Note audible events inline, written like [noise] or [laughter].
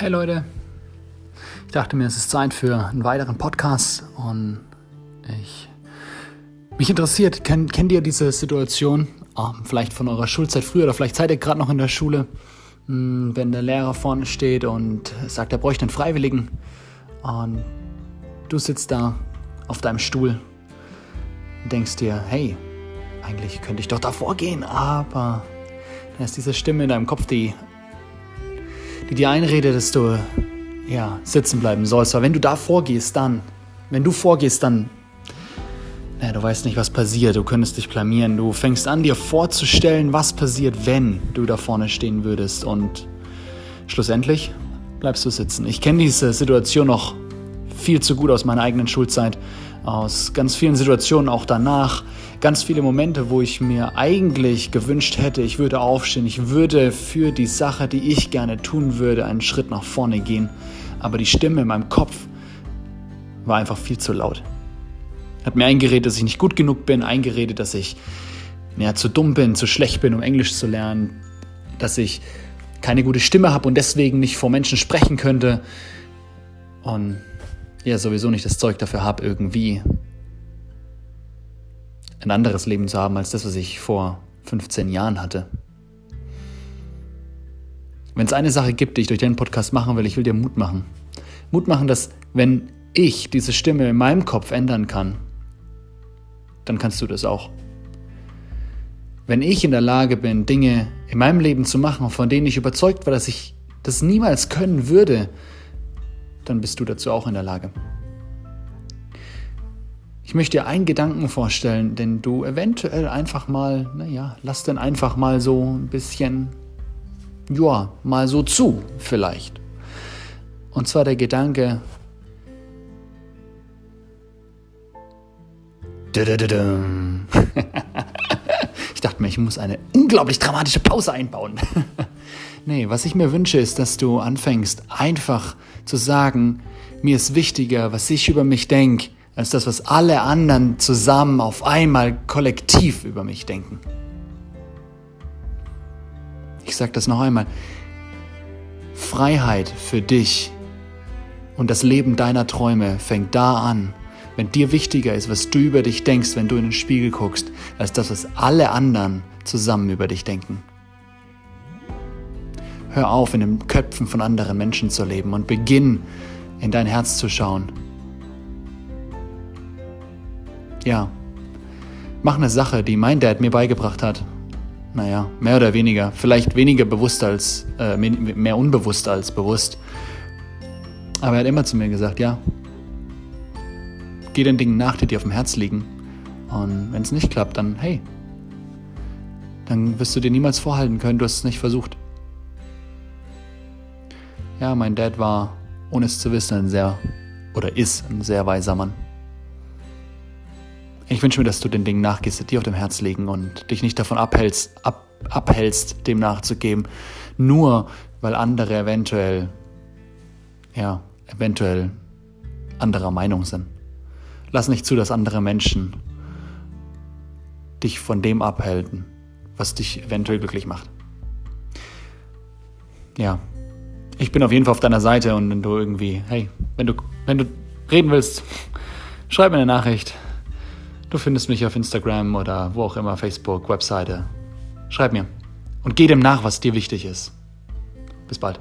Hey Leute, ich dachte mir, es ist Zeit für einen weiteren Podcast und ich mich interessiert, kennt, kennt ihr diese Situation, oh, vielleicht von eurer Schulzeit früher oder vielleicht seid ihr gerade noch in der Schule, hm, wenn der Lehrer vorne steht und sagt, er bräuchte einen Freiwilligen und du sitzt da auf deinem Stuhl und denkst dir, hey, eigentlich könnte ich doch davor gehen, aber da ist diese Stimme in deinem Kopf, die die dir einredet, dass du ja, sitzen bleiben sollst. Aber wenn du da vorgehst, dann, wenn du vorgehst, dann, naja, du weißt nicht, was passiert. Du könntest dich blamieren. Du fängst an, dir vorzustellen, was passiert, wenn du da vorne stehen würdest. Und schlussendlich bleibst du sitzen. Ich kenne diese Situation noch viel zu gut aus meiner eigenen Schulzeit, aus ganz vielen Situationen auch danach, ganz viele Momente, wo ich mir eigentlich gewünscht hätte, ich würde aufstehen, ich würde für die Sache, die ich gerne tun würde, einen Schritt nach vorne gehen. Aber die Stimme in meinem Kopf war einfach viel zu laut. Hat mir eingeredet, dass ich nicht gut genug bin, eingeredet, dass ich ja, zu dumm bin, zu schlecht bin, um Englisch zu lernen, dass ich keine gute Stimme habe und deswegen nicht vor Menschen sprechen könnte. Und ja sowieso nicht das Zeug dafür habe, irgendwie ein anderes Leben zu haben als das, was ich vor 15 Jahren hatte. Wenn es eine Sache gibt, die ich durch den Podcast machen will, ich will dir Mut machen. Mut machen, dass wenn ich diese Stimme in meinem Kopf ändern kann, dann kannst du das auch. Wenn ich in der Lage bin, Dinge in meinem Leben zu machen, von denen ich überzeugt war, dass ich das niemals können würde, dann bist du dazu auch in der Lage. Ich möchte dir einen Gedanken vorstellen, den du eventuell einfach mal, naja, lass den einfach mal so ein bisschen, ja, mal so zu, vielleicht. Und zwar der Gedanke, [laughs] ich dachte mir, ich muss eine unglaublich dramatische Pause einbauen. [laughs] Nee, was ich mir wünsche, ist, dass du anfängst, einfach zu sagen, mir ist wichtiger, was ich über mich denke, als das, was alle anderen zusammen auf einmal kollektiv über mich denken. Ich sage das noch einmal. Freiheit für dich und das Leben deiner Träume fängt da an, wenn dir wichtiger ist, was du über dich denkst, wenn du in den Spiegel guckst, als das, was alle anderen zusammen über dich denken. Hör auf, in den Köpfen von anderen Menschen zu leben und beginn, in dein Herz zu schauen. Ja, mach eine Sache, die mein Dad mir beigebracht hat. Naja, mehr oder weniger. Vielleicht weniger bewusst als, äh, mehr unbewusst als bewusst. Aber er hat immer zu mir gesagt, ja, geh den Dingen nach, die dir auf dem Herz liegen. Und wenn es nicht klappt, dann hey, dann wirst du dir niemals vorhalten können, du hast es nicht versucht. Ja, mein Dad war, ohne es zu wissen, ein sehr, oder ist ein sehr weiser Mann. Ich wünsche mir, dass du den Dingen nachgehst, die dir auf dem Herz liegen und dich nicht davon abhältst, ab, abhältst, dem nachzugeben, nur weil andere eventuell, ja, eventuell anderer Meinung sind. Lass nicht zu, dass andere Menschen dich von dem abhalten, was dich eventuell glücklich macht. Ja, ich bin auf jeden Fall auf deiner Seite und wenn du irgendwie, hey, wenn du, wenn du reden willst, schreib mir eine Nachricht. Du findest mich auf Instagram oder wo auch immer, Facebook, Webseite. Schreib mir und geh dem nach, was dir wichtig ist. Bis bald.